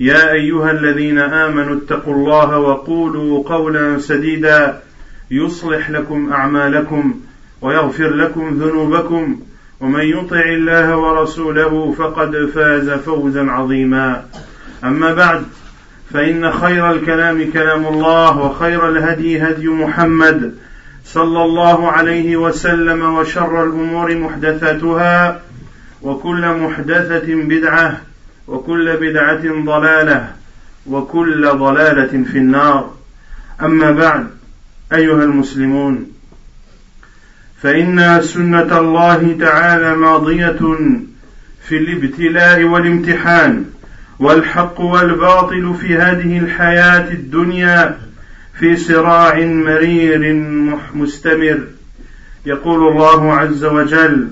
يا أيها الذين آمنوا اتقوا الله وقولوا قولا سديدا يصلح لكم أعمالكم ويغفر لكم ذنوبكم ومن يطع الله ورسوله فقد فاز فوزا عظيما. أما بعد فإن خير الكلام كلام الله وخير الهدي هدي محمد صلى الله عليه وسلم وشر الأمور محدثاتها وكل محدثة بدعة وكل بدعة ضلالة وكل ضلالة في النار. أما بعد أيها المسلمون فإن سنة الله تعالى ماضية في الابتلاء والامتحان والحق والباطل في هذه الحياة الدنيا في صراع مرير مستمر. يقول الله عز وجل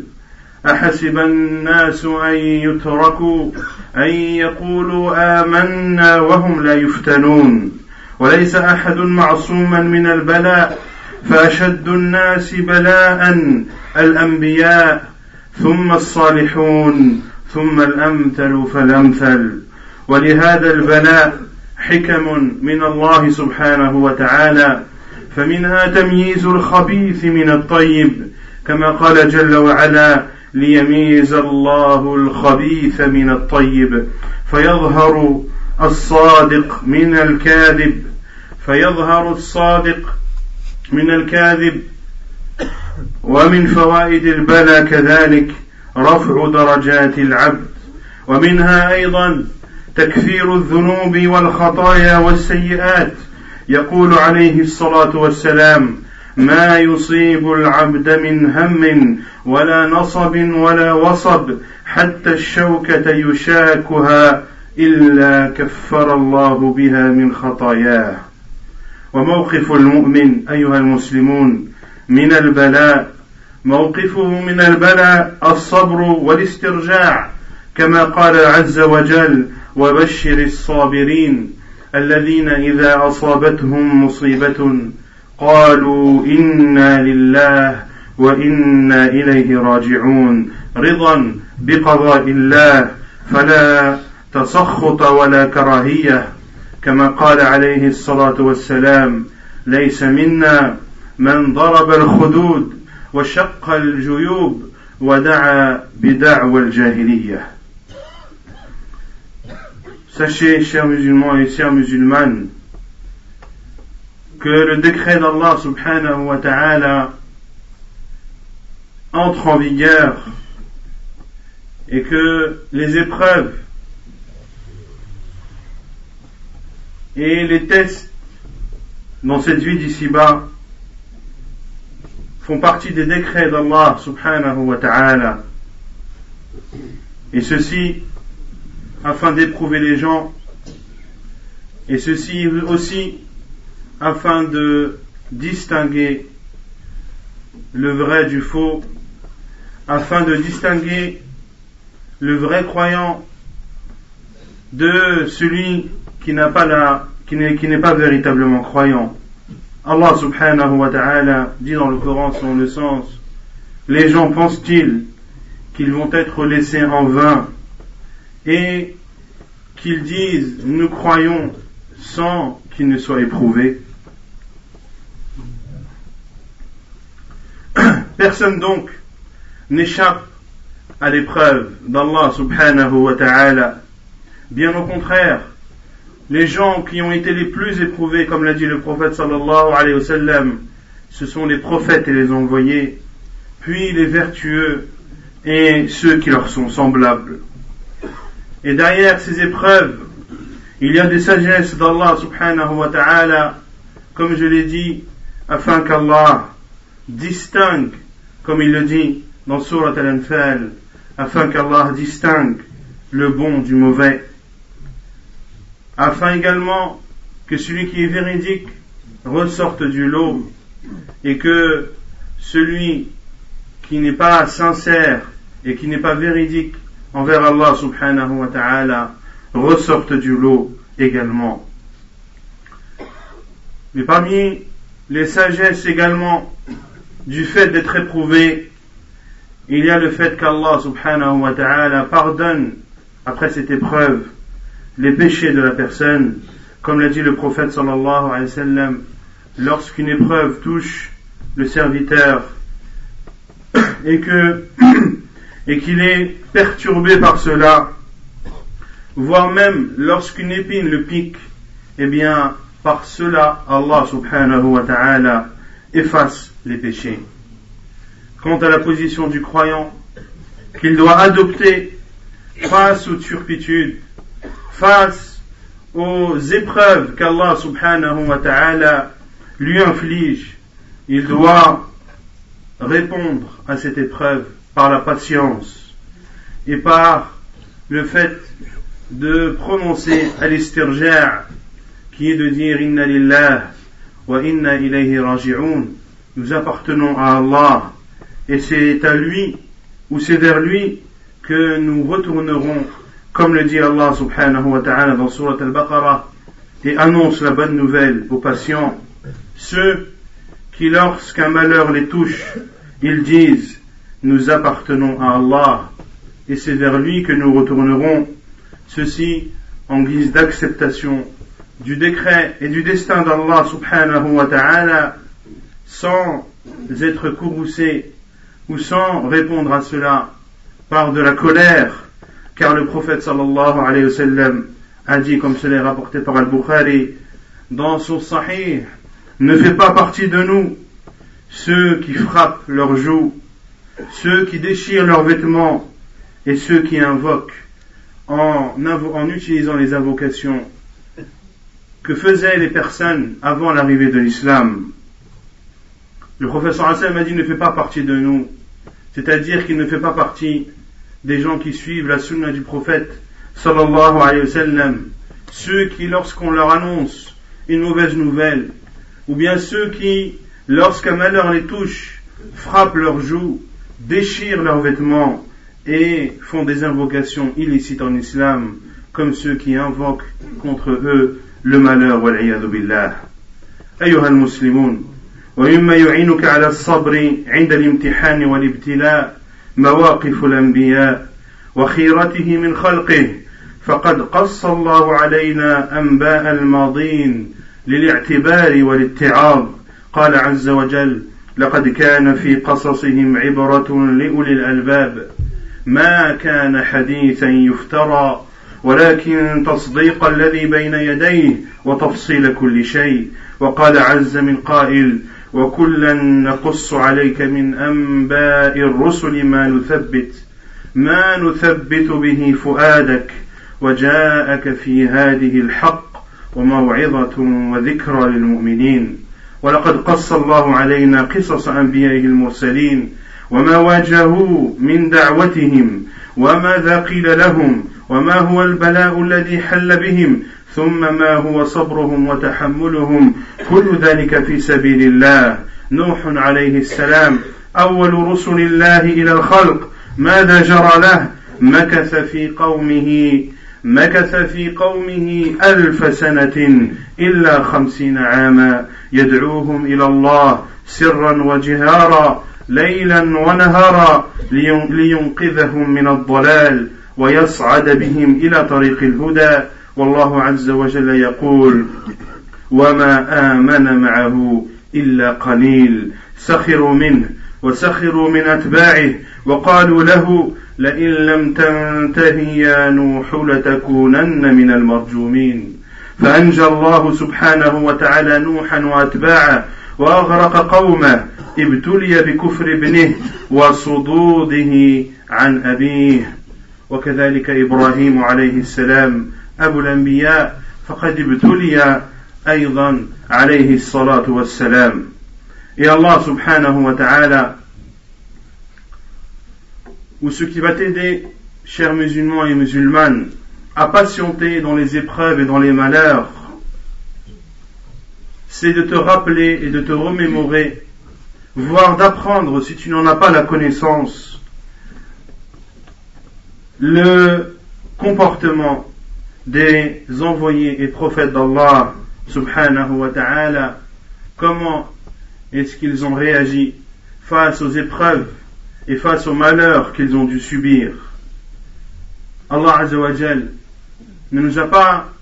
أحسب الناس أن يتركوا أن يقولوا آمنا وهم لا يفتنون. وليس أحد معصوما من البلاء فأشد الناس بلاء الأنبياء ثم الصالحون ثم الأمثل فالأمثل. ولهذا البلاء حكم من الله سبحانه وتعالى. فمنها تمييز الخبيث من الطيب كما قال جل وعلا ليميز الله الخبيث من الطيب فيظهر الصادق من الكاذب فيظهر الصادق من الكاذب. ومن فوائد البلاء كذلك رفع درجات العبد ومنها أيضا تكفير الذنوب والخطايا والسيئات. يقول عليه الصلاة والسلام ما يصيب العبد من هم ولا نصب ولا وصب حتى الشوكة يشاكها إلا كفر الله بها من خطاياه. وموقف المؤمن أيها المسلمون من البلاء موقفه من البلاء الصبر والاسترجاع كما قال عز وجل وبشر الصابرين الذين إذا أصابتهم مصيبة قالوا إنا لله وإنا إليه راجعون. رضا بقضاء الله فلا تسخط ولا كراهية. كما قال عليه الصلاة والسلام ليس منا من ضرب الخدود وشق الجيوب ودعا بدعوى الجاهلية. Sachez, chers musulmans et chères musulmanes, que le décret d'Allah subhanahu wa ta'ala entre en vigueur et que les épreuves et les tests dans cette vie d'ici-bas font partie des décrets d'Allah subhanahu wa ta'ala. Et ceci afin d'éprouver les gens, et ceci aussi afin de distinguer le vrai du faux, afin de distinguer le vrai croyant de celui qui n'a pas la, qui n'est pas véritablement croyant. Allah subhanahu wa ta'ala dit dans le Coran selon le sens, les gens pensent-ils qu'ils vont être laissés en vain et qu'ils disent nous croyons sans qu'ils ne soient éprouvés? Personne donc n'échappe à l'épreuve d'Allah subhanahu wa ta'ala. Bien au contraire, les gens qui ont été les plus éprouvés, comme l'a dit le prophète sallallahu wa ce sont les prophètes et les envoyés, puis les vertueux et ceux qui leur sont semblables. Et derrière ces épreuves, il y a des sagesses d'Allah subhanahu wa ta'ala, comme je l'ai dit, afin qu'Allah distingue, comme il le dit dans Surat Al-Anfal, afin qu'Allah distingue le bon du mauvais, afin également que celui qui est véridique ressorte du lot et que celui qui n'est pas sincère et qui n'est pas véridique envers Allah subhanahu wa ta'ala ressorte du lot également. Mais parmi les sagesses également du fait d'être éprouvé, il y a le fait qu'Allah subhanahu wa ta'ala pardonne après cette épreuve les péchés de la personne, comme l'a dit le prophète sallallahu alayhi wa sallam, lorsqu'une épreuve touche le serviteur et que et qu'il est perturbé par cela, voire même lorsqu'une épine le pique, eh bien, par cela, Allah subhanahu wa ta'ala efface les péchés. Quant à la position du croyant, qu'il doit adopter face aux turpitudes, face aux épreuves qu'Allah subhanahu wa ta'ala lui inflige, il doit répondre à cette épreuve par la patience et par le fait de prononcer al-istirja' qui est de dire inna lillah nous appartenons à Allah. Et c'est à lui ou c'est vers lui que nous retournerons comme le dit Allah subhanahu wa ta'ala dans surat al-Baqarah et annonce la bonne nouvelle aux patients. Ceux qui lorsqu'un malheur les touche ils disent nous appartenons à Allah. Et c'est vers lui que nous retournerons, ceci en guise d'acceptation du décret et du destin d'Allah subhanahu wa ta'ala sans être courroucé ou sans répondre à cela par de la colère car le prophète sallallahu alayhi wa sallam a dit comme cela est rapporté par Al-Bukhari dans son sahih ne fait pas partie de nous ceux qui frappent leurs joues ceux qui déchirent leurs vêtements et ceux qui invoquent en, en utilisant les invocations que faisaient les personnes avant l'arrivée de l'islam. Le professeur Hassan m'a dit ne fait pas partie de nous, c'est-à-dire qu'il ne fait pas partie des gens qui suivent la sunna du prophète sallallahu alayhi wa sallam, ceux qui lorsqu'on leur annonce une mauvaise nouvelle, ou bien ceux qui, lorsqu'un malheur les touche, frappent leurs joues déchirent leurs vêtements et font des invocations illicites en islam, comme ceux qui invoquent contre eux le malheur بالله. أيها المسلمون ومما يعينك على الصبر عند الامتحان والابتلاء مواقف الأنبياء وخيرته من خلقه فقد قص الله علينا أنباء الماضين للاعتبار والاتعاظ. قال عز وجل لقد كان في قصصهم عبرة لأولي الألباب. ما كان حديثا يفترى ولكن تصديق الذي بين يديه وتفصيل كل شيء. وقال عز من قائل وكلا نقص عليك من أنباء الرسل ما نثبت ما نثبت به فؤادك وجاءك في هذه الحق وموعظة وذكرى للمؤمنين. ولقد قص الله علينا قصص أنبيائه المرسلين وما واجهوا من دعوتهم وماذا قيل لهم وما هو البلاء الذي حل بهم ثم ما هو صبرهم وتحملهم كل ذلك في سبيل الله. نوح عليه السلام أول رسل الله إلى الخلق ماذا جرى له؟ مكث في قومه مكث في قومه ألف سنة إلا خمسين عاما. يدعوهم إلى الله سرا وجهارا ليلا ونهارا لينقذهم من الضلال. ويصعد بهم إلى طريق الهدى والله عز وجل يقول وما آمن معه إلا قليل سخروا منه وسخروا من أتباعه وقالوا له لئن لم تنته يا نوح لتكونن من المرجومين فأنجى الله سبحانه وتعالى نوحا وأتباعه وأغرق قومه إبتلي بكفر ابنه وصدوده عن أبيه. وكذلك إبراهيم عليه السلام أبو الأنبياء فقد ابتلي أيضا عليه الصلاة والسلام Et Allah subhanahu wa ta'ala, ou ce qui va t'aider, chers musulmans et musulmanes, à patienter dans les épreuves et dans les malheurs, c'est de te rappeler et de te remémorer, voire d'apprendre, si tu n'en as pas la connaissance, le comportement des envoyés et prophètes d'Allah subhanahu wa ta'ala, comment est-ce qu'ils ont réagi face aux épreuves et face aux malheurs qu'ils ont dû subir? Allah Azzawajal ne nous a pas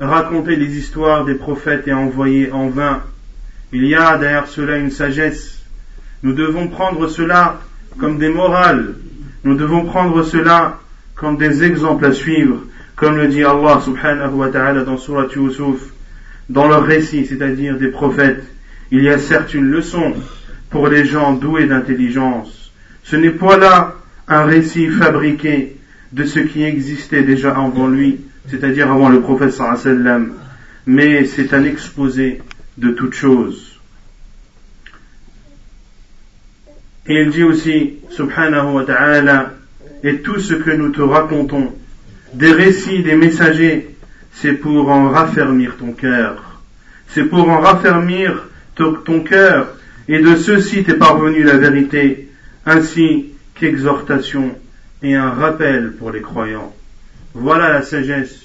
raconté les histoires des prophètes et envoyés en vain. Il y a derrière cela une sagesse. Nous devons prendre cela comme des morales. Nous devons prendre cela comme des exemples à suivre, comme le dit Allah subhanahu wa ta'ala dans Surah Yusuf, dans leur récit, c'est-à-dire des prophètes. Il y a certes une leçon pour les gens doués d'intelligence. Ce n'est pas là un récit fabriqué de ce qui existait déjà avant lui, c'est-à-dire avant le prophète sallam, mais c'est un exposé de toutes choses. Et il dit aussi, subhanahu wa ta'ala, et tout ce que nous te racontons, des récits des messagers, c'est pour en raffermir ton cœur. C'est pour en raffermir ton cœur, et de ceci t'est parvenue la vérité, ainsi qu'exhortation et un rappel pour les croyants. Voilà la sagesse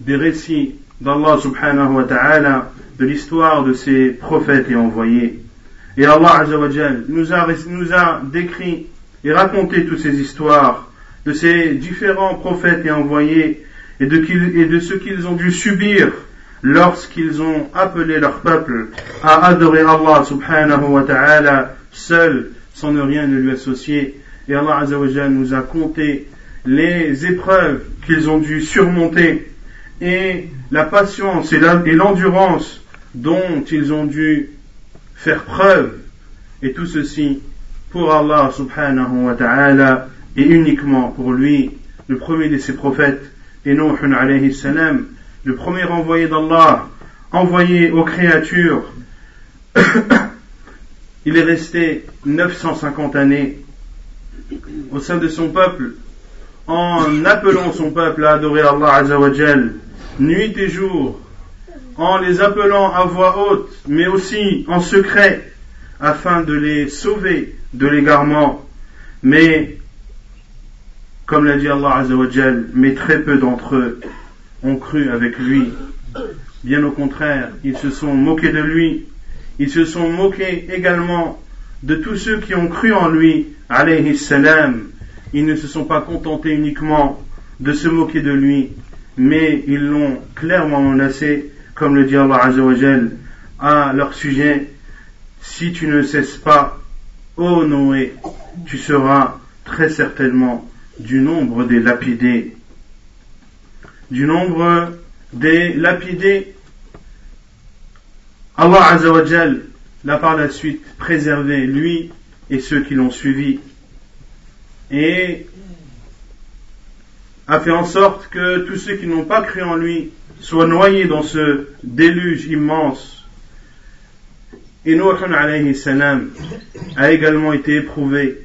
des récits d'Allah subhanahu wa ta'ala, de l'histoire de ses prophètes et envoyés. Et Allah nous a, nous a décrit et raconté toutes ces histoires de ces différents prophètes et envoyés et de, et de ce qu'ils ont dû subir lorsqu'ils ont appelé leur peuple à adorer Allah subhanahu wa ta'ala seul, sans ne rien ne lui associer. Et Allah Azzawajal nous a compté les épreuves qu'ils ont dû surmonter et la patience et l'endurance dont ils ont dû faire preuve. Et tout ceci pour Allah subhanahu wa ta'ala et uniquement pour lui, le premier de ses prophètes, et Nuh alayhi le premier envoyé d'Allah, envoyé aux créatures, il est resté 950 années au sein de son peuple, en appelant son peuple à adorer Allah nuit et jour, en les appelant à voix haute, mais aussi en secret, afin de les sauver de l'égarement. Mais, comme l'a dit Allah Azawajal, mais très peu d'entre eux ont cru avec lui. Bien au contraire, ils se sont moqués de lui. Ils se sont moqués également de tous ceux qui ont cru en lui, alayhi salam. Ils ne se sont pas contentés uniquement de se moquer de lui, mais ils l'ont clairement menacé, comme le dit Allah Azzawajal, à leur sujet. Si tu ne cesses pas, ô Noé, tu seras très certainement du nombre des lapidés du nombre des lapidés. Allah Azzawajal l'a par la suite préservé, lui et ceux qui l'ont suivi, et a fait en sorte que tous ceux qui n'ont pas cru en lui soient noyés dans ce déluge immense. Et Nuh alayhi salam a également été éprouvé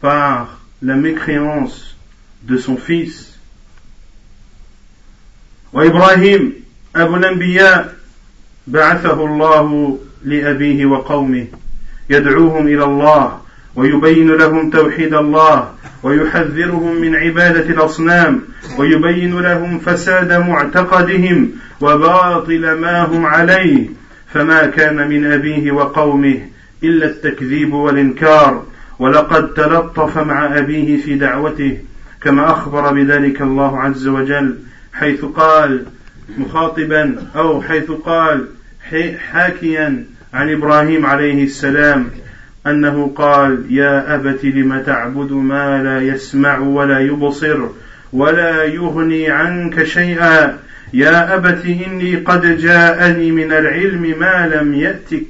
par la mécréance de son fils وإبراهيم أبو الأنبياء بعثه الله لأبيه وقومه يدعوهم إلى الله ويبين لهم توحيد الله ويحذرهم من عبادة الأصنام ويبين لهم فساد معتقدهم وباطل ما هم عليه. فما كان من أبيه وقومه إلا التكذيب والإنكار. ولقد تلطف مع أبيه في دعوته كما أخبر بذلك الله عز وجل حيث قال مخاطبا أو حيث قال حاكيا عن إبراهيم عليه السلام أنه قال يا أبت لم تعبد ما لا يسمع ولا يبصر ولا يغني عنك شيئا؟ يا أبت إني قد جاءني من العلم ما لم يأتك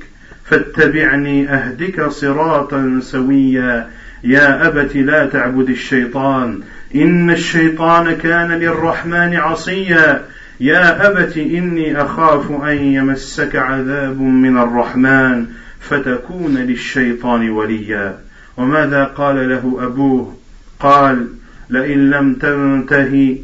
فاتبعني أهدك صراطا سويا. يا أبت لا تعبد الشيطان إن الشيطان كان للرحمن عصيا. يا أبت إني أخاف أن يمسك عذاب من الرحمن. فتكون للشيطان وليا. وماذا قال له أبوه؟ قال لئن لم تنتهي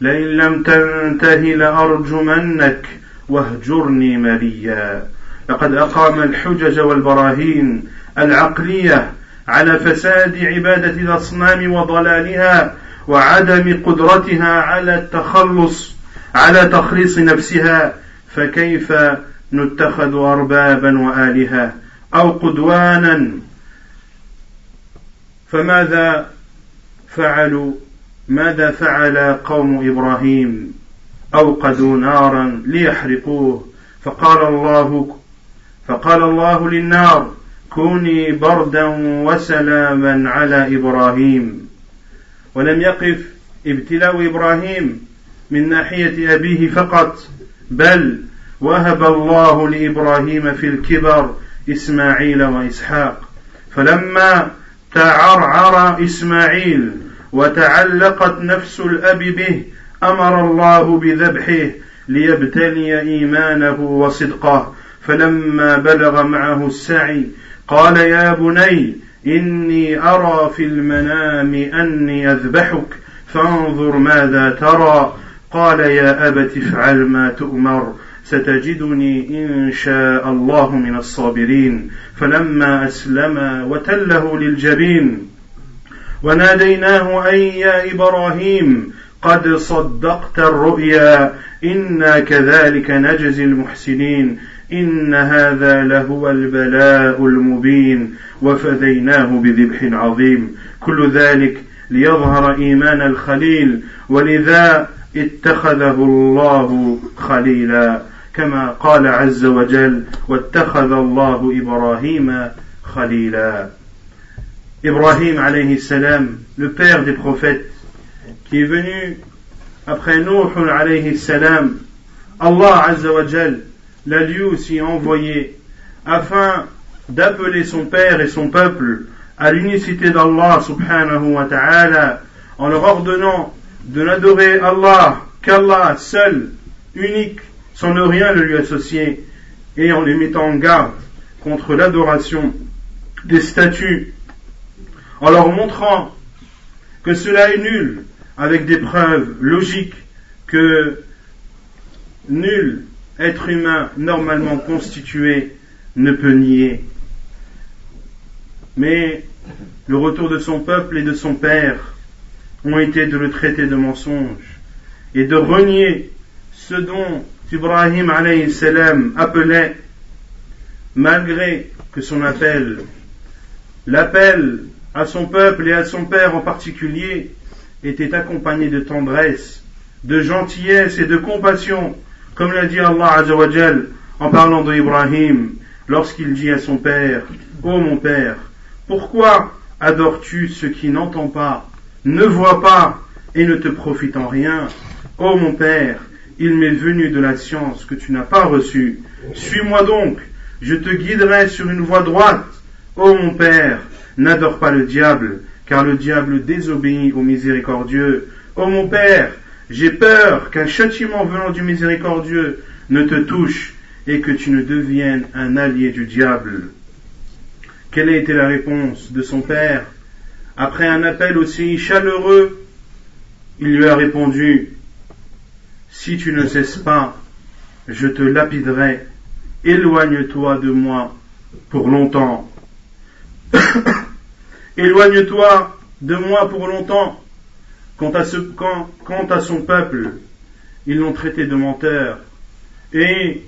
لئن لم تنتهي لأرجمنك واهجرني مليا. لقد أقام الحجج والبراهين العقلية على فساد عبادة الأصنام وضلالها وعدم قدرتها على التخلص على تخليص نفسها. فكيف نتخذ أربابا وآلهة أو قدوانا. فماذا فعلوا؟ ماذا فعل قوم إبراهيم؟ أوقدوا نارا ليحرقوه. فقال الله فقال الله للنار كوني بردا وسلاما على إبراهيم. ولم يقف ابتلاء إبراهيم من ناحية أبيه فقط بل وهب الله لإبراهيم في الكبر إسماعيل وإسحاق فلما تعرعر إسماعيل وتعلقت نفس الأب به أمر الله بذبحه ليبتلي إيمانه وصدقه فلما بلغ معه السعي قال يا بني إني أرى في المنام أني أذبحك فانظر ماذا ترى قال يا أبت افعل ما تؤمر ستجدني إن شاء الله من الصابرين. فلما أسلم وتله للجبين وناديناه أي يا إبراهيم قد صدقت الرؤيا. إنا كذلك نجزي المحسنين. إن هذا لهو البلاء المبين. وفديناه بذبح عظيم. كل ذلك ليظهر إيمان الخليل ولذا اتخذه الله خليلا. كما قال عز وجل واتخذ الله إبراهيم خليلا Ibrahim alayhi salam, le père des prophètes, qui est venu après Nuh alayhi salam, Allah azza wa jal l'a lui aussi envoyé afin d'appeler son père et son peuple à l'unicité d'Allah subhanahu wa ta'ala en leur ordonnant de n'adorer Allah qu'Allah seul, unique, sans ne rien le lui associer et en les mettant en garde contre l'adoration des statues en leur montrant que cela est nul, avec des preuves logiques que nul être humain normalement constitué ne peut nier. Mais le retour de son peuple et de son père ont été de le traiter de mensonge et de renier ce dont Ibrahim salam appelait, malgré que son appel, l'appel à son peuple et à son père en particulier, était accompagné de tendresse, de gentillesse et de compassion, comme l'a dit Allah Azzawajal en parlant d'Ibrahim, lorsqu'il dit à son père, Ô mon père, pourquoi adores-tu ce qui n'entend pas, ne voit pas et ne te profite en rien? Ô mon père, il m'est venu de la science que tu n'as pas reçue. Suis-moi donc, je te guiderai sur une voie droite. Ô mon père, N'adore pas le diable, car le diable désobéit au miséricordieux. Ô mon Père, j'ai peur qu'un châtiment venant du miséricordieux ne te touche et que tu ne deviennes un allié du diable. Quelle a été la réponse de son Père? Après un appel aussi chaleureux, il lui a répondu, Si tu ne cesses pas, je te lapiderai, éloigne-toi de moi pour longtemps. Éloigne-toi de moi pour longtemps. Quant à, ce, quant, à son peuple, ils l'ont traité de menteur et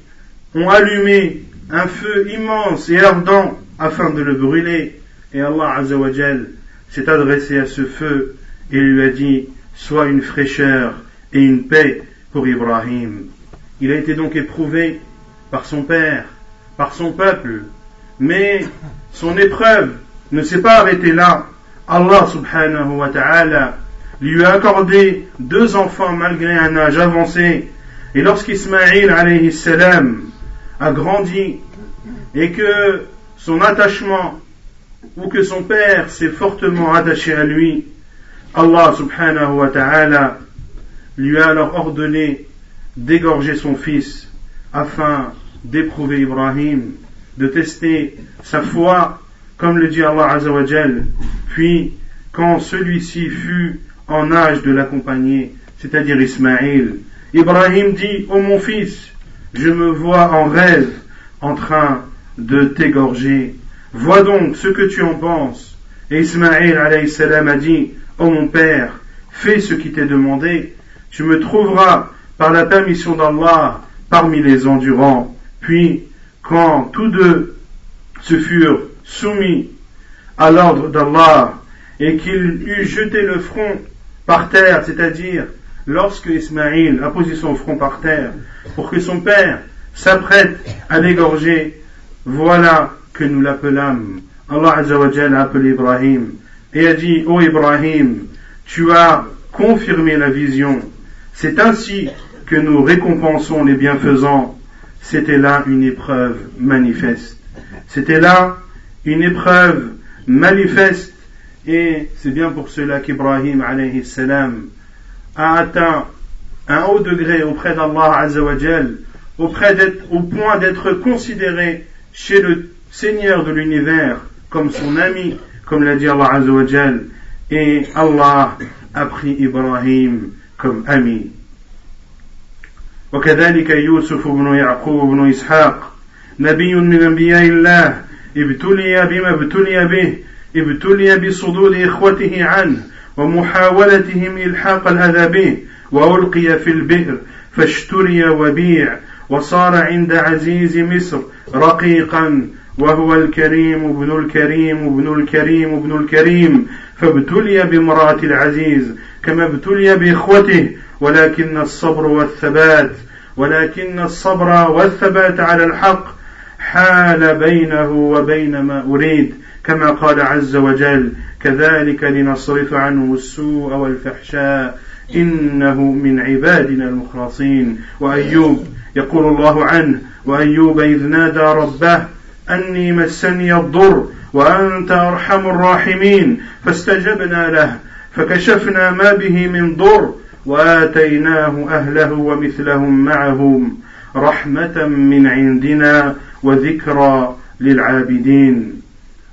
ont allumé un feu immense et ardent afin de le brûler. Et Allah Azzawajal s'est adressé à ce feu et lui a dit Sois une fraîcheur et une paix pour Ibrahim. Il a été donc éprouvé par son père, par son peuple, mais son épreuve ne s'est pas arrêté là. Allah subhanahu wa ta'ala lui a accordé deux enfants malgré un âge avancé Et lorsqu'Ismaïl alayhi salam a grandi et que son attachement ou que son père s'est fortement attaché à lui, Allah subhanahu wa ta'ala lui a alors ordonné d'égorger son fils afin d'éprouver Ibrahim, de tester sa foi, comme le dit Allah Azzawajal. Puis, quand celui-ci fut en âge de l'accompagner, c'est-à-dire Ismaïl, Ibrahim dit, ô mon fils, je me vois en rêve en train de t'égorger. Vois donc ce que tu en penses. Et Ismaïl a dit, ô mon père, fais ce qui t'est demandé. Tu me trouveras par la permission d'Allah parmi les endurants. Puis, quand tous deux se furent soumis à l'ordre d'Allah et qu'il eut jeté le front par terre, c'est-à-dire lorsque Ismaïl a posé son front par terre pour que son père s'apprête à l'égorger, voilà que nous l'appelâmes. Allah Azzawajal a appelé Ibrahim et a dit, ô Ibrahim, tu as confirmé la vision. C'est ainsi que nous récompensons les bienfaisants. C'était là une épreuve manifeste. C'était là une épreuve manifeste et c'est bien pour cela qu'Ibrahim alayhi salam a atteint un haut degré auprès d'Allah Azzawajal, auprès d'être, au point d'être considéré chez le Seigneur de l'univers comme son ami, comme l'a dit Allah Azzawajal, et Allah a pris Ibrahim comme ami. وكذلك يوسف بن يعقوب بن إسحاق نبي من أنبياء الله ابتلي بما ابتلي به ابتلي بصدود إخوته عنه ومحاولتهم إلحاق الأذى به وألقي في البئر فاشتري وبيع وصار عند عزيز مصر رقيقا وهو الكريم ابن الكريم ابن الكريم ابن الكريم فابتلي بامرأة العزيز كما ابتلي بإخوته ولكن الصبر والثبات ولكن الصبر والثبات على الحق حال بينه وبين ما أريد كما قال عز وجل كذلك لنصرف عنه السوء والفحشاء إنه من عبادنا المخلصين. وأيوب يقول الله عنه وأيوب إذ نادى ربه أني مسني الضر وأنت أرحم الراحمين. فاستجبنا له فكشفنا ما به من ضر وآتيناه أهله ومثلهم معهم رحمة من عندنا وذكرى للعابدين.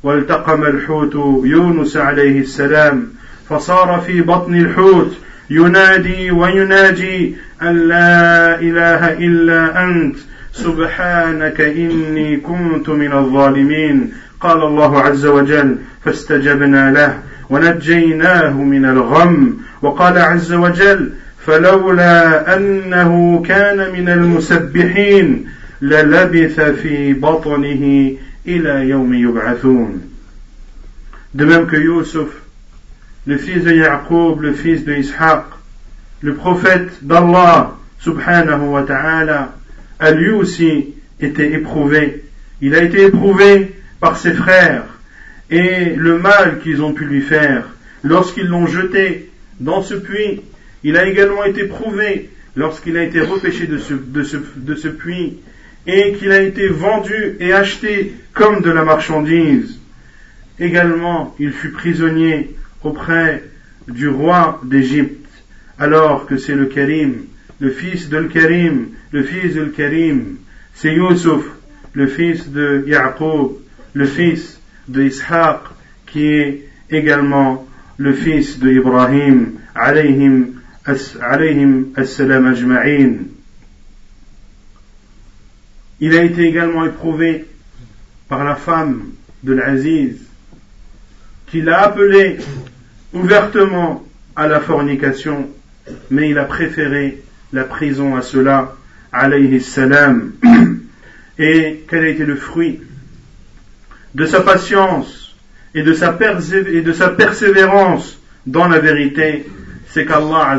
والتقم الحوت يونس عليه السلام فصار في بطن الحوت ينادي ويناجي أن لا إله إلا أنت سبحانك إني كنت من الظالمين. قال الله عز وجل فاستجبنا له. ونجيناه من الغم وقال عز وجل فلولا أنه كان من المسبحين للبث في بطنه إلى يوم يبعثون De même que Yusuf, le fils de Yaqub, le fils de Ishaq, le prophète d'Allah, subhanahu wa ta'ala, a lui aussi été éprouvé. Il a été éprouvé par ses frères et le mal qu'ils ont pu lui faire lorsqu'ils l'ont jeté dans ce puits. Il a également été prouvé lorsqu'il a été repêché de ce, puits et qu'il a été vendu et acheté comme de la marchandise. Également, il fut prisonnier auprès du roi d'Égypte, alors que c'est le Karim, le fils de Karim, le fils de Karim, c'est Yusuf, le fils de Yaqub, le fils de Ishaq, qui est également le fils de Ibrahim, alayhim, as-salam ajma'in. Il a été également éprouvé par la femme de l'Aziz, qui l'a appelé ouvertement à la fornication, mais il a préféré la prison à cela, alayhi salam. Et quel a été le fruit de sa patience et de sa, persévérance dans la vérité, c'est qu'Allah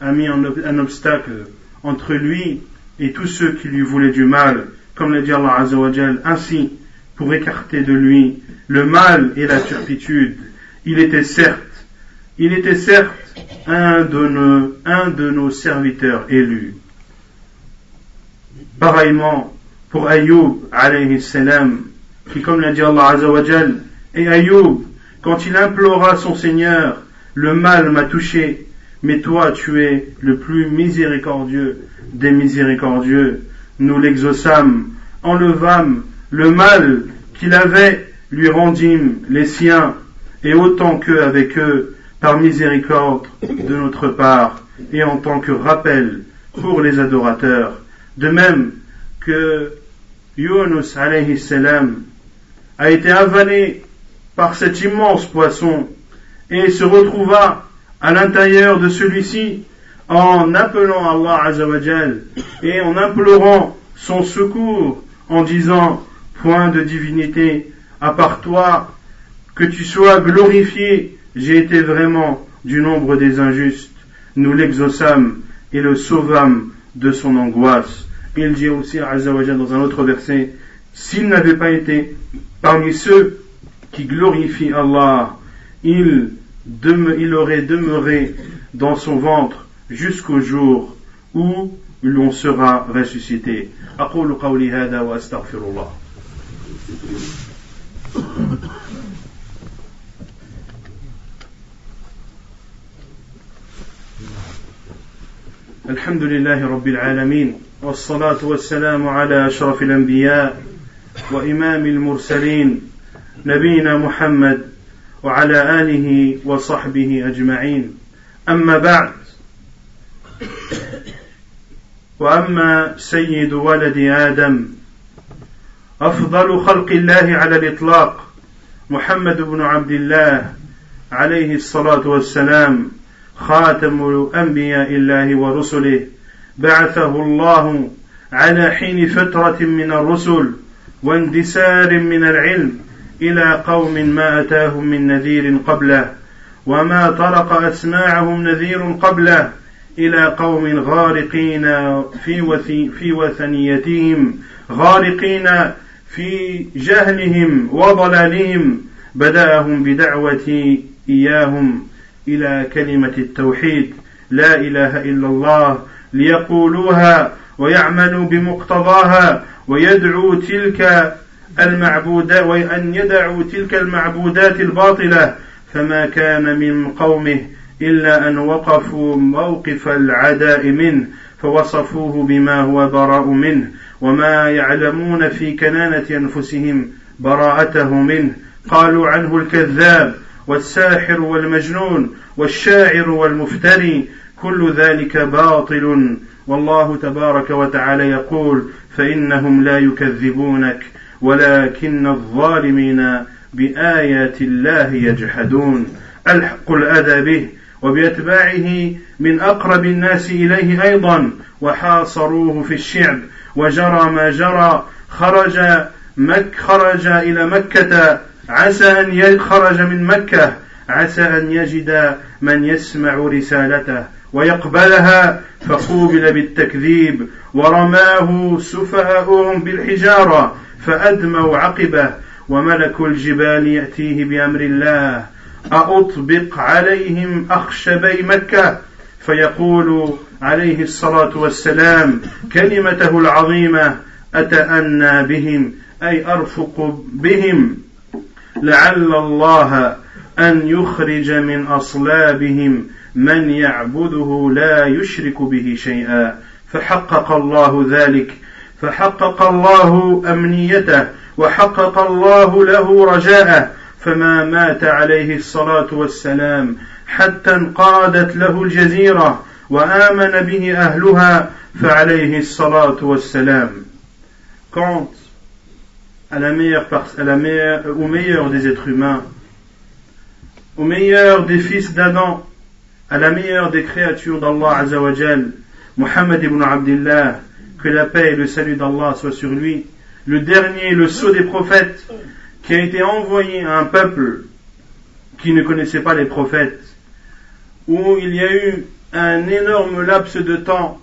a mis un, obstacle entre lui et tous ceux qui lui voulaient du mal, comme l'a dit Allah Azzawajal, ainsi pour écarter de lui le mal et la turpitude. Il était certes, il était certes un de nos, un de nos serviteurs élus. Pareillement pour Ayoub alayhi salam, qui comme l'a dit Allah Azzawajal, et Ayoub, quand il implora son Seigneur, le mal m'a touché, mais toi tu es le plus miséricordieux des miséricordieux. Nous l'exaucâmes, enlevâmes le mal qu'il avait, lui rendîmes les siens, et autant qu'eux avec eux, par miséricorde de notre part, et en tant que rappel pour les adorateurs. De même que Yunus alayhi salam a été avalé par cet immense poisson et se retrouva à l'intérieur de celui-ci en appelant Allah Azzawajal et en implorant son secours en disant point de divinité à part toi que tu sois glorifié j'ai été vraiment du nombre des injustes. Nous l'exaucâmes et le sauvâmes de son angoisse il dit aussi Azzawajal dans un autre verset s'il n'avait pas été parmi ceux qui glorifient Allah il, il aurait demeuré dans son ventre jusqu'au jour où l'on sera ressuscité. أقول قولي هذا وأستغفر الله. الحمد لله رب العالمين والصلاة والسلام على أشرف الأنبياء وإمام المرسلين نبينا محمد وعلى آله وصحبه أجمعين. أما بعد وأما سيد ولد آدم أفضل خلق الله على الإطلاق محمد بن عبد الله عليه الصلاة والسلام خاتم انبياء الله ورسله بعثه الله على حين فترة من الرسل واندسار من العلم إلى قوم ما أتاهم من نذير قبله وما طرق أسماعهم نذير قبله إلى قوم غارقين في في وثنيتهم غارقين في جهلهم وضلالهم بدأهم بدعوة إياهم إلى كلمة التوحيد لا إله إلا الله ليقولوها ويعملوا بمقتضاها ويدعو تلك المعبودات وأن يدعوا تلك المعبودات الباطلة فما كان من قومه إلا أن وقفوا موقف العداء منه فوصفوه بما هو براء منه وما يعلمون في كنانة أنفسهم براءته منه. قالوا عنه الكذاب والساحر والمجنون والشاعر والمفتري كل ذلك باطل. والله تبارك وتعالى يقول فإنهم لا يكذبونك ولكن الظالمين بآيات الله يجحدون. ألحق الأذى به وبأتباعه من أقرب الناس إليه أيضا وحاصروه في الشعب وجرى ما جرى خرج مك خرج إلى مكة عسى أن خرج من مكة عسى أن يجد من يسمع رسالته. ويقبلها فقوبل بالتكذيب ورماه سفهاؤهم بالحجارة فأدموا عقبه وملك الجبال يأتيه بأمر الله أطبق عليهم أخشبي مكة فيقول عليه الصلاة والسلام كلمته العظيمة أتأنى بهم أي أرفق بهم لعل الله أن يخرج من أصلابهم من يعبده لا يشرك به شيئا. فحقق الله ذلك. فحقق الله أمنيته. وحقق الله له رجاءه. فما مات عليه الصلاة والسلام حتى انقادت له الجزيرة وآمن به أهلها فعليه الصلاة والسلام. Quant à la meilleure, à la meilleure, au meilleur des êtres humains, au meilleur des fils d'Adam, à la meilleure des créatures d'Allah Azzawajal, Muhammad ibn Abdullah, que la paix et le salut d'Allah soient sur lui, le dernier, le sceau des prophètes, qui a été envoyé à un peuple qui ne connaissait pas les prophètes, où il y a eu un énorme laps de temps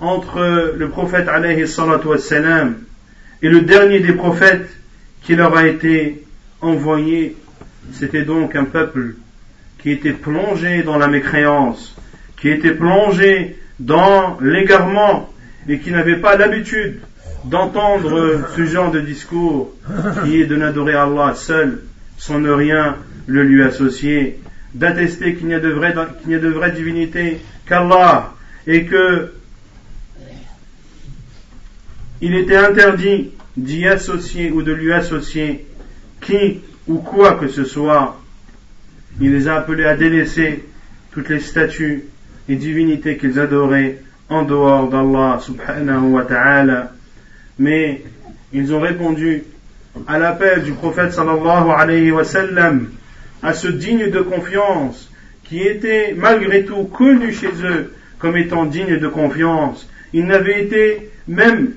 entre le prophète alayhi et le dernier des prophètes qui leur a été envoyé, c'était donc un peuple qui était plongé dans la mécréance, qui était plongé dans l'égarement et qui n'avaient pas l'habitude d'entendre ce genre de discours qui est de n'adorer Allah seul sans ne rien le lui associer, d'attester qu'il n'y a de vraie, qu'il de vraie divinité qu'Allah et que il était interdit d'y associer ou de lui associer qui ou quoi que ce soit. Il les a appelés à délaisser toutes les statues et divinités qu'ils adoraient en dehors d'Allah subhanahu wa ta'ala. Mais ils ont répondu à l'appel du prophète sallallahu alayhi wa sallam, à ce digne de confiance qui était malgré tout connu chez eux comme étant digne de confiance. Il n'avait été même,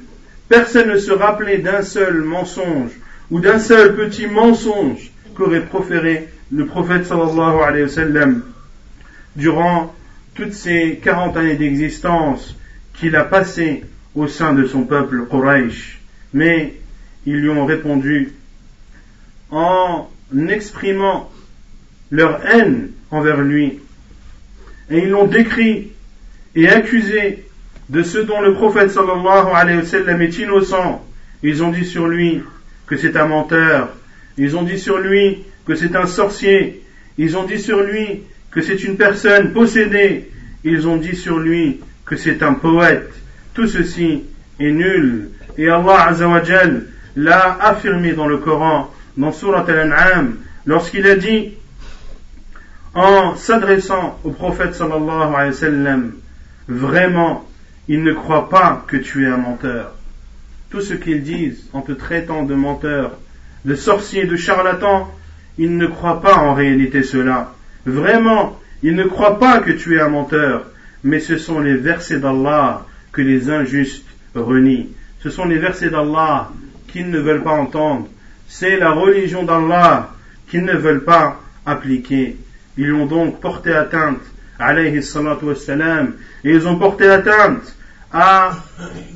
personne ne se rappelait d'un seul mensonge ou d'un seul petit mensonge qu'aurait proféré le prophète sallallahu alayhi wa sallam durant toutes ces 40 années d'existence qu'il a passées au sein de son peuple Quraysh. Mais ils lui ont répondu en exprimant leur haine envers lui. Et ils l'ont décrit et accusé de ce dont le prophète sallallahu alayhi wa sallam est innocent. Ils ont dit sur lui que c'est un menteur. Ils ont dit sur lui que c'est un sorcier. Ils ont dit sur lui que c'est une personne possédée. Ils ont dit sur lui que c'est un poète. Tout ceci est nul. Et Allah Azzawajal l'a affirmé dans le Coran, dans Surat Al-An'am, lorsqu'il a dit, en s'adressant au prophète sallallahu alayhi wa sallam, vraiment, il ne croit pas que tu es un menteur. Tout ce qu'ils disent en te traitant de menteur, de sorcier, de charlatan, ils ne croient pas en réalité cela. Vraiment, ils ne croient pas que tu es un menteur, mais ce sont les versets d'Allah que les injustes renient. Ce sont les versets d'Allah qu'ils ne veulent pas entendre. C'est la religion d'Allah qu'ils ne veulent pas appliquer. Ils ont donc porté atteinte, alayhi salatu wassalam, et ils ont porté atteinte à,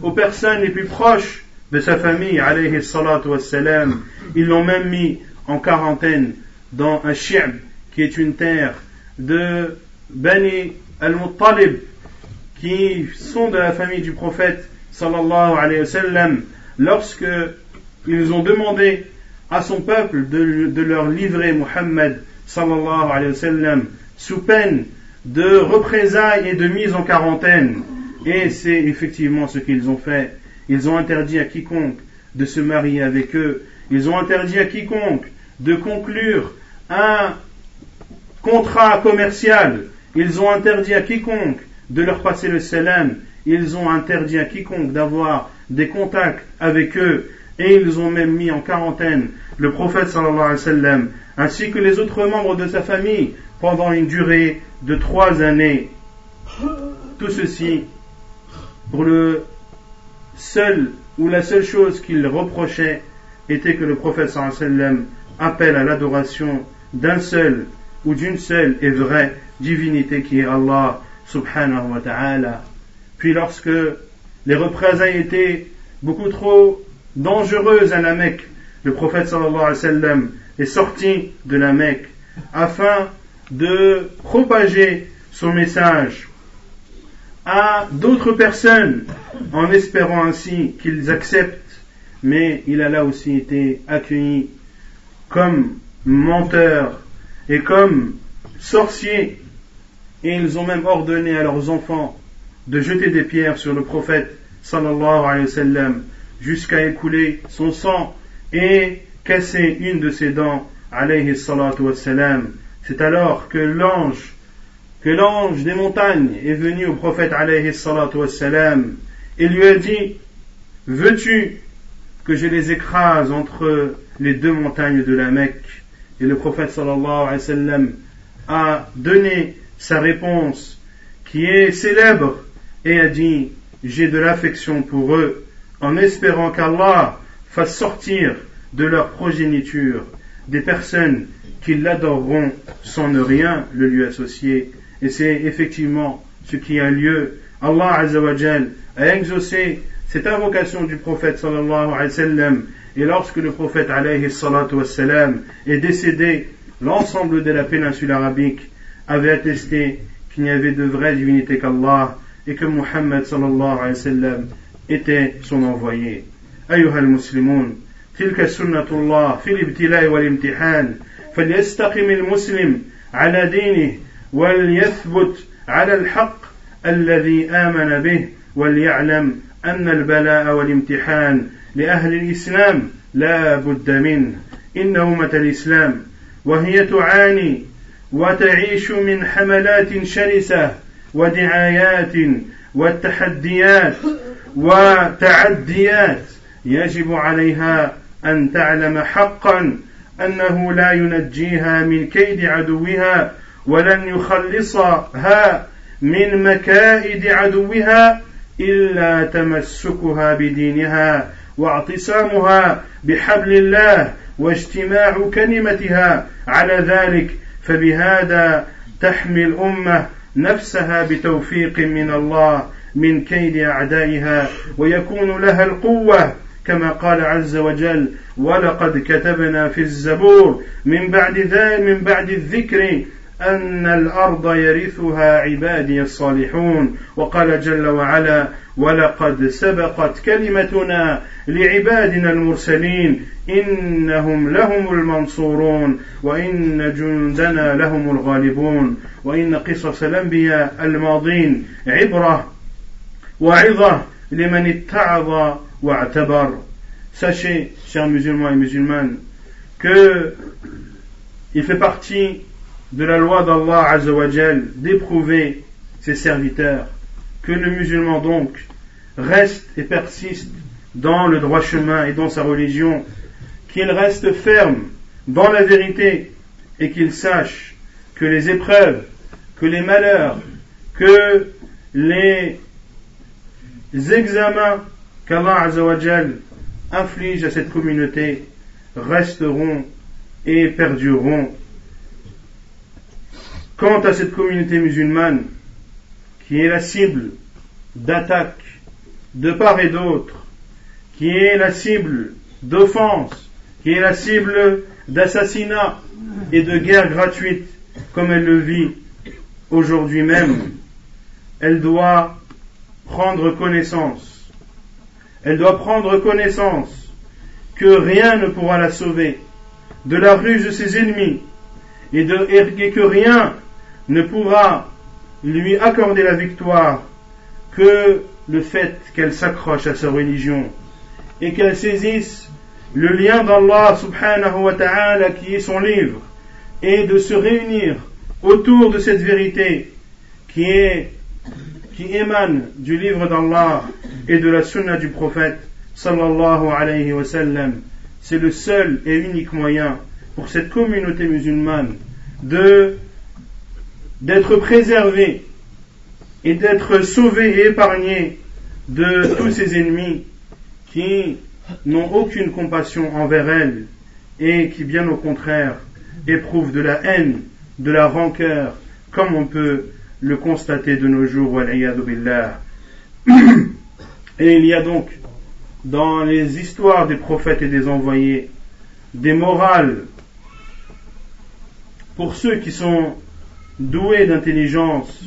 aux personnes les plus proches de sa famille, alayhi salatu wassalam. Ils l'ont même mis en quarantaine dans un shi'b, qui est une terre de Bani al-Muttalib, qui sont de la famille du prophète sallallahu alayhi wa sallam, lorsque ils ont demandé à son peuple de, leur livrer Muhammad sallallahu alayhi wa sallam sous peine de représailles et de mise en quarantaine. Et c'est effectivement ce qu'ils ont fait. Ils ont interdit à quiconque de se marier avec eux. Ils ont interdit à quiconque de conclure un contrat commercial. Ils ont interdit à quiconque de leur passer le salam. Ils ont interdit à quiconque d'avoir des contacts avec eux et ils ont même mis en quarantaine le prophète sallallahu alayhi wa sallam ainsi que les autres membres de sa famille pendant une durée de trois années. Tout ceci pour le seul ou la seule chose qu'il reprochait était que le prophète sallam appelle à l'adoration d'un seul ou d'une seule et vraie divinité qui est Allah subhanahu wa ta'ala. Puis lorsque les représailles étaient beaucoup trop dangereuses à la Mecque, le prophète sallallahu alayhi wa sallam est sorti de la Mecque afin de propager son message à d'autres personnes en espérant ainsi qu'ils acceptent, mais il a là aussi été accueilli comme menteur et comme sorcier et ils ont même ordonné à leurs enfants de jeter des pierres sur le prophète sallallahu alayhi wa sallam jusqu'à écouler son sang et casser une de ses dents alayhi salatu wa. C'est alors que l'ange que l'ange des montagnes est venu au prophète alayhi et lui a dit veux-tu que je les écrase entre les deux montagnes de la Mecque? Et le prophète sallallahu alayhi a donné sa réponse qui est célèbre et a dit j'ai de l'affection pour eux en espérant qu'Allah fasse sortir de leur progéniture des personnes qui l'adoreront sans ne rien le lui associer et c'est effectivement ce qui a lieu Allah Azzawajal a exaucé cette invocation du prophète sallallahu alayhi wa sallam et lorsque le prophète alayhi salatu est décédé l'ensemble de la péninsule arabique avait attesté qu'il n'y avait de vraie divinité qu'Allah et que Muhammad sallallahu alayhi wa sallam était son envoyé. أيها المسلمون تلك سنة الله في الابتلاء والامتحان فليستقم المسلم على دينه وليثبت على الحق الذي آمن به وليعلم أن البلاء والامتحان لأهل الإسلام لا بد منه. إن أمة الإسلام وهي تعاني وتعيش من حملات شرسة ودعايات والتحديات وتعديات يجب عليها أن تعلم حقا أنه لا ينجيها من كيد عدوها ولن يخلصها من مكائد عدوها إلا تمسكها بدينها واعتصامها بحبل الله واجتماع كلمتها على ذلك فبهذا تحمي الأمة نفسها بتوفيق من الله من كيد أعدائها ويكون لها القوة كما قال عز وجل ولقد كتبنا في الزبور من بعد ذا من بعد الذكر أن الأرض يرثها عبادي الصالحون. وقال جل وعلا ولقد سبقت كلمتنا لعبادنا المرسلين إنهم لهم المنصورون وإن جندنا لهم الغالبون. وإن قصص الأنبياء الماضين عبرة وعظة لمن اتعظ واعتبر. Sachez, chers musulmans et musulmanes, que il fait partie de la loi d'Allah Azzawajal d'éprouver ses serviteurs, que le musulman donc reste et persiste dans le droit chemin et dans sa religion, qu'il reste ferme dans la vérité et qu'il sache que les épreuves, que les malheurs, que les examens qu'Allah Azzawajal inflige à cette communauté resteront et perdureront Quant à cette communauté musulmane, qui est la cible d'attaque de part et d'autre, qui est la cible d'offense, qui est la cible d'assassinat et de guerre gratuite, comme elle le vit aujourd'hui même, elle doit prendre connaissance. Elle doit prendre connaissance que rien ne pourra la sauver de la ruse de ses ennemis et, de, et que rien ne pourra lui accorder la victoire que le fait qu'elle s'accroche à sa religion et qu'elle saisisse le lien d'Allah subhanahu wa ta'ala qui est son livre et de se réunir autour de cette vérité qui est qui émane du livre d'Allah et de la sunna du prophète sallallahu alayhi wa sallam. C'est le seul et unique moyen pour cette communauté musulmane de d'être préservé et d'être sauvé et épargné de tous ses ennemis qui n'ont aucune compassion envers elle et qui, bien au contraire, éprouvent de la haine, de la rancœur, comme on peut le constater de nos jours. Et il y a donc dans les histoires des prophètes et des envoyés des morales pour ceux qui sont doué d'intelligence,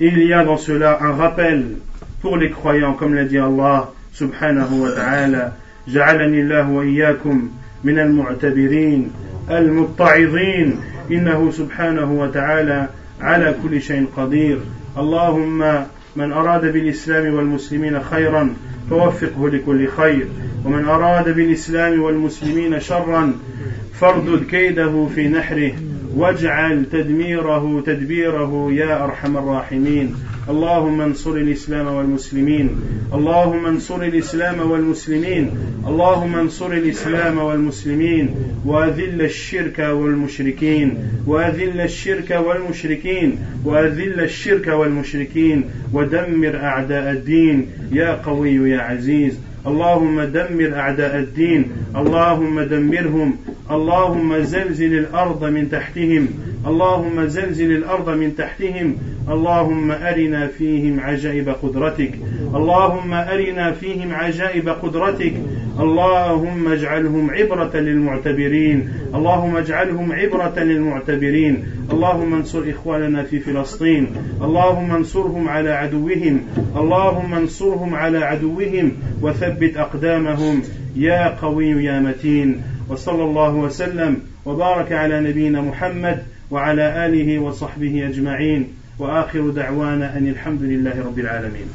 il y a dans cela un rappel pour les croyants, comme l'a dit Allah subhanahu wa ta'ala, جعلني الله وإياكم من المعتبرين المتعظين إنه سبحانه وتعالى على كل شيء قدير اللهم من أراد بالإسلام والمسلمين خيرا فوفقه لكل خير ومن أراد بالإسلام والمسلمين شرا فاردد كيده في نحره واجعل تدميره تدبيره يا أرحم الراحمين. اللهم انصر الإسلام والمسلمين. اللهم انصر الإسلام والمسلمين. اللهم انصر الإسلام والمسلمين. وأذل الشرك والمشركين. وأذل الشرك والمشركين. وأذل الشرك والمشركين. ودمر أعداء الدين. يا قوي يا عزيز. اللهم دمر أعداء الدين اللهم دمرهم اللهم زلزل الأرض من تحتهم اللهم زلزل الأرض من تحتهم اللهم أرنا فيهم عجائب قدرتك اللهم أرنا فيهم عجائب قدرتك اللهم اجعلهم عبرة للمعتبرين. اللهم اجعلهم عبرة للمعتبرين. اللهم انصر إخواننا في فلسطين. اللهم انصرهم على عدوهم. اللهم انصرهم على عدوهم وثبت أقدامهم. يا قوي يا متين. وصلى الله وسلم وبارك على نبينا محمد وعلى آله وصحبه أجمعين. وآخر دعوانا أن الحمد لله رب العالمين.